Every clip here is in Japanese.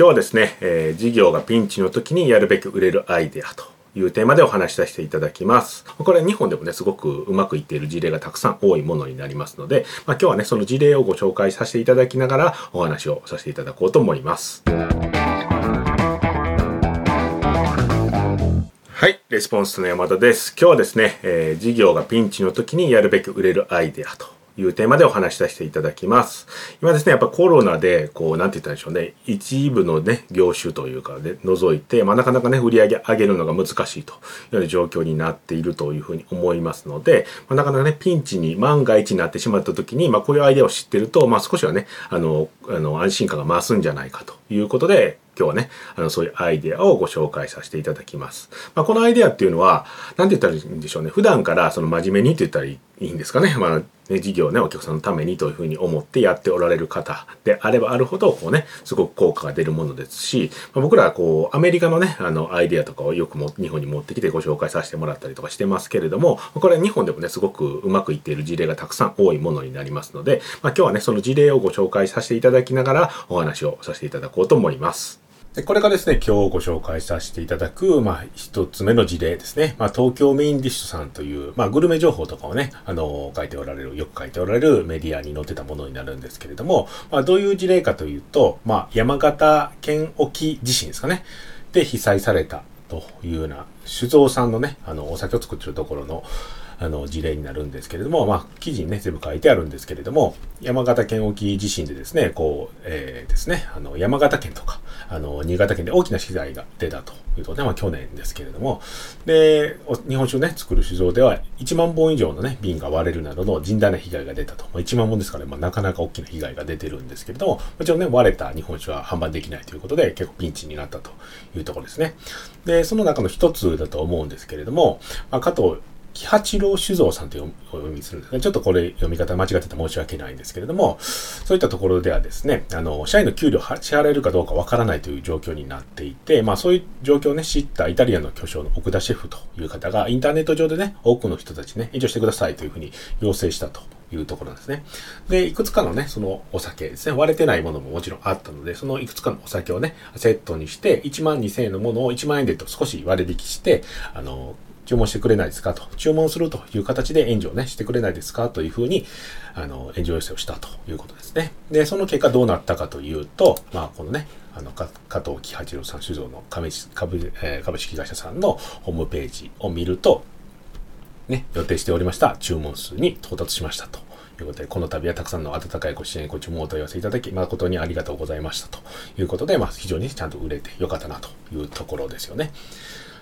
今日はですね、えー、事業がピンチの時にやるべき売れるアイデアというテーマでお話しさせていただきます。これ日本でもね、すごくうまくいっている事例がたくさん多いものになりますので、まあ、今日はね、その事例をご紹介させていただきながらお話をさせていただこうと思います。はい、レスポンスの山田です。今日はですね、えー、事業がピンチの時にやるべき売れるアイデアというテーマでお話しさせていただきます。今ですね、やっぱコロナで、こう、なんて言ったんでしょうね、一部のね、業種というかで除いて、まあ、なかなかね、売り上げ上げるのが難しいというような状況になっているというふうに思いますので、まあ、なかなかね、ピンチに、万が一になってしまった時に、まあ、こういうアイデアを知ってると、まあ、少しはね、あの、あの、安心感が増すんじゃないかということで、今日はね、あの、そういうアイデアをご紹介させていただきます。まあ、このアイデアっていうのは、なんて言ったらいいんでしょうね。普段からその真面目にって言ったらいいんですかね。まあ、ね、事業ね、お客さんのためにというふうに思ってやっておられる方であればあるほど、こうね、すごく効果が出るものですし、まあ、僕らはこう、アメリカのね、あの、アイデアとかをよくも日本に持ってきてご紹介させてもらったりとかしてますけれども、これは日本でもね、すごくうまくいっている事例がたくさん多いものになりますので、まあ、今日はね、その事例をご紹介させていただきながらお話をさせていただこうと思います。で、これがですね、今日ご紹介させていただく、まあ、一つ目の事例ですね。まあ、東京メインディッシュさんという、まあ、グルメ情報とかをね、あの、書いておられる、よく書いておられるメディアに載ってたものになるんですけれども、まあ、どういう事例かというと、まあ、山形県沖地震ですかね。で、被災されたというような、酒造さんのね、あの、お酒を作ってるところの、あの、事例になるんですけれども、まあ、記事にね、全部書いてあるんですけれども、山形県沖地震でですね、こう、えー、ですね、あの、山形県とか、あの、新潟県で大きな被害が出たというとで、まあ、去年ですけれども、で、日本酒をね、作る酒造では、1万本以上のね、瓶が割れるなどの甚大な被害が出たと。まあ、1万本ですから、まあ、なかなか大きな被害が出てるんですけれども、もちろんね、割れた日本酒は販売できないということで、結構ピンチになったというところですね。で、その中の一つだと思うんですけれども、まあ、加藤喜八郎酒造さんというお読みするんですね。ちょっとこれ読み方間違ってて申し訳ないんですけれども、そういったところではですね、あの、社員の給料支払えるかどうかわからないという状況になっていて、まあそういう状況をね、知ったイタリアの巨匠の奥田シェフという方がインターネット上でね、多くの人たちね、援助してくださいというふうに要請したというところですね。で、いくつかのね、そのお酒ですね、割れてないものももちろんあったので、そのいくつかのお酒をね、セットにして、1万2000円のものを1万円でと少し割引して、あの、注文してくれないですかと、注文するという形で援助をね、してくれないですかというふうに、あの、援助要請をしたということですね。で、その結果どうなったかというと、まあ、このね、あの、加藤喜八郎さん酒造の株株,、えー、株式会社さんのホームページを見ると、ね、予定しておりました注文数に到達しましたと。いうことで、この度はたくさんの温かいご支援、ご注文をお問い合わせいただき、誠にありがとうございましたということで、まあ、非常にちゃんと売れてよかったなというところですよね。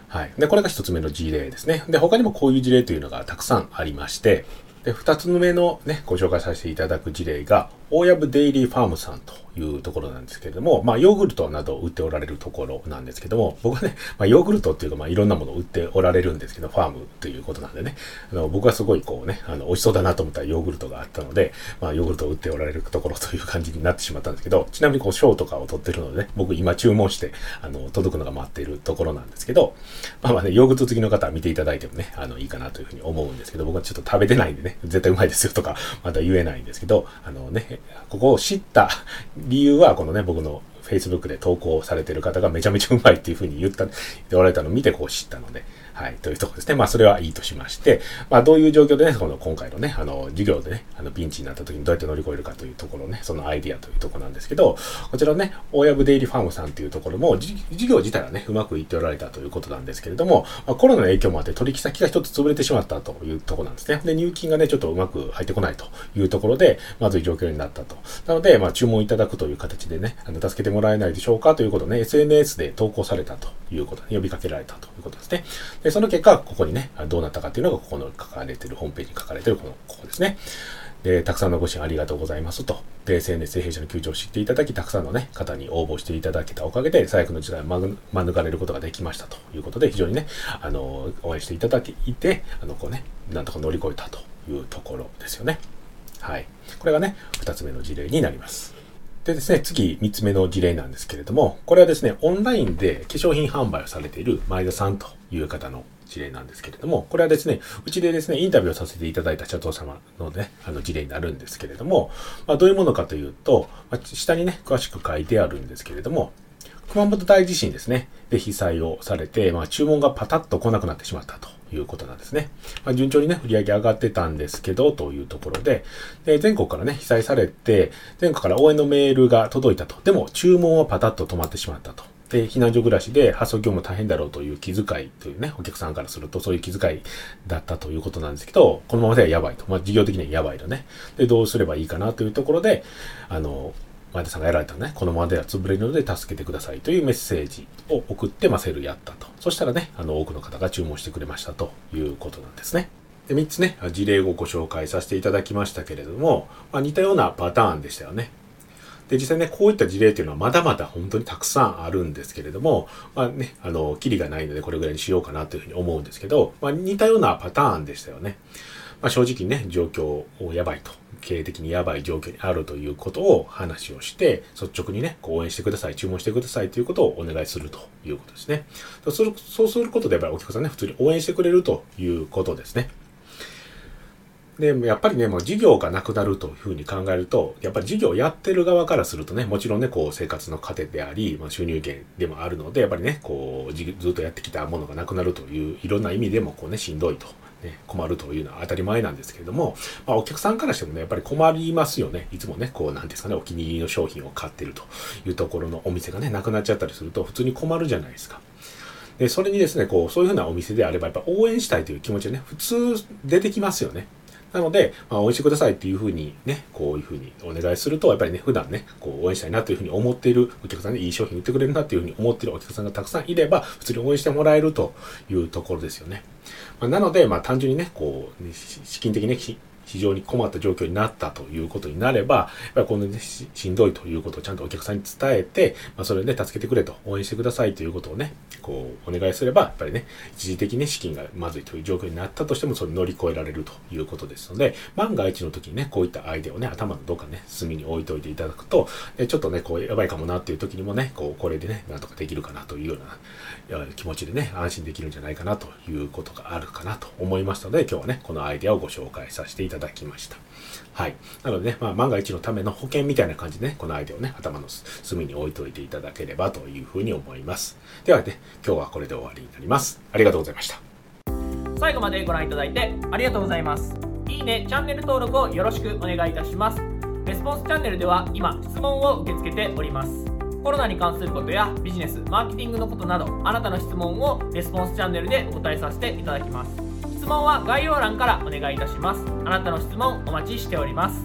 はい。で、これが一つ目の事例ですね。で、他にもこういう事例というのがたくさんありまして、で、二つ目のね、ご紹介させていただく事例が、大藪デイリーファームさんというところなんですけれども、まあ、ヨーグルトなどを売っておられるところなんですけども、僕はね、まあ、ヨーグルトっていうか、まあ、いろんなものを売っておられるんですけど、ファームということなんでね、あの僕はすごいこうね、あの、美味しそうだなと思ったヨーグルトがあったので、まあ、ヨーグルトを売っておられるところという感じになってしまったんですけど、ちなみにこう、賞とかを取ってるのでね、僕今注文して、あの、届くのが待っているところなんですけど、まあまあね、ヨーグルト好きの方は見ていただいてもね、あの、いいかなというふうに思うんですけど、僕はちょっと食べてないんでね、絶対うまいですよとか、まだ言えないんですけど、あのね、ここを知った理由は、このね、僕の Facebook で投稿されてる方がめちゃめちゃうまいっていうふうに言った、言われたのを見てこう知ったので、はい、というところですね。まあ、それはいいとしまして、まあ、どういう状況でね、この今回のね、あの、授業でね、あの、ピンチになった時にどうやって乗り越えるかというところね、そのアイディアというところなんですけど、こちらね、大藪デイリーファームさんというところも、授業自体はね、うまくいっておられたということなんですけれども、まあ、コロナの影響もあって取引先が一つ潰れてしまったというところなんですね。で、入金がね、ちょっとうまく入ってこないというところで、まずい状況になったと。なので、まあ、注文いただくという形でね、あの、助けてもらえないでしょうかということをね、SNS で投稿されたということ、呼びかけられたということですね。で、その結果、ここにね、どうなったかっていうのが、ここの書かれてる、ホームページに書かれてる、この、ここですね。で、たくさんのご支援ありがとうございますと。で、SNS で弊社の救助を知っていただき、たくさんのね、方に応募していただけたおかげで、最悪の時代を免れることができましたということで、非常にね、あの、応援していただいて、あの、こうね、なんとか乗り越えたというところですよね。はい。これがね、二つ目の事例になります。でですね、次、三つ目の事例なんですけれども、これはですね、オンラインで化粧品販売をされている前田さんという方の事例なんですけれども、これはですね、うちでですね、インタビューをさせていただいた社長様のね、あの事例になるんですけれども、まあ、どういうものかというと、まあ、下にね、詳しく書いてあるんですけれども、熊本大地震ですね。で、被災をされて、まあ、注文がパタッと来なくなってしまったということなんですね。まあ、順調にね、売り上げ上がってたんですけど、というところで、で、全国からね、被災されて、全国から応援のメールが届いたと。でも、注文はパタッと止まってしまったと。で、避難所暮らしで発送業も大変だろうという気遣いというね、お客さんからするとそういう気遣いだったということなんですけど、このままではやばいと。まあ、事業的にはやばいとね。で、どうすればいいかなというところで、あの、前田さんがやられたね、このままでは潰れるので助けてくださいというメッセージを送って、ま、セルやったと。そしたらね、あの、多くの方が注文してくれましたということなんですね。で、3つね、事例をご紹介させていただきましたけれども、まあ、似たようなパターンでしたよね。で、実際ね、こういった事例っていうのはまだまだ本当にたくさんあるんですけれども、まあね、あの、キリがないのでこれぐらいにしようかなというふうに思うんですけど、まあ似たようなパターンでしたよね。まあ正直ね、状況をやばいと、経営的にやばい状況にあるということを話をして、率直にね、応援してください、注文してくださいということをお願いするということですね。そうするそうすることでやっぱりお客さんね、普通に応援してくれるということですね。で、やっぱりね、もう事業がなくなるというふうに考えると、やっぱり事業をやってる側からするとね、もちろんね、こう生活の糧であり、まあ、収入源でもあるので、やっぱりね、こうずっとやってきたものがなくなるといういろんな意味でもこうね、しんどいと。ね、困るというのは当たり前なんですけれども、まあ、お客さんからしてもね、やっぱり困りますよね。いつもね、こう、なんですかね、お気に入りの商品を買ってるというところのお店がね、なくなっちゃったりすると、普通に困るじゃないですか。で、それにですね、こう、そういうふうなお店であれば、やっぱ応援したいという気持ちがね、普通出てきますよね。なので、まあ、応援してくださいっていうふうにね、こういうふうにお願いすると、やっぱりね、普段ね、こう応援したいなというふうに思っているお客さんにいい商品売ってくれるなというふうに思っているお客さんがたくさんいれば、普通に応援してもらえるというところですよね。まあ、なので、まあ単純にね、こう、資金的に非常に困った状況になったということになれば、やっぱりこのねし、しんどいということをちゃんとお客さんに伝えて、まあ、それで、助けてくれと、応援してくださいということをね、こう、お願いすれば、やっぱりね、一時的に資金がまずいという状況になったとしても、それ乗り越えられるということですので、万が一の時にね、こういったアイデアをね、頭のどっかね、隅に置いといていただくと、ちょっとね、こう、やばいかもなっていう時にもね、こう、これでね、なんとかできるかなというような気持ちでね、安心できるんじゃないかなということがあるかなと思いますので、今日はね、このアイデアをご紹介させていただきますただきました。はい。なのでね、まあ、万が一のための保険みたいな感じでね、このアイデアをね、頭の隅に置いといていただければというふうに思います。ではね、今日はこれで終わりになります。ありがとうございました。最後までご覧いただいてありがとうございます。いいね、チャンネル登録をよろしくお願いいたします。レスポンスチャンネルでは今、質問を受け付けております。コロナに関することやビジネス、マーケティングのことなど、あなたの質問をレスポンスチャンネルでお答えさせていただきます。問は概要欄からお願いいたします。あなたの質問お待ちしております。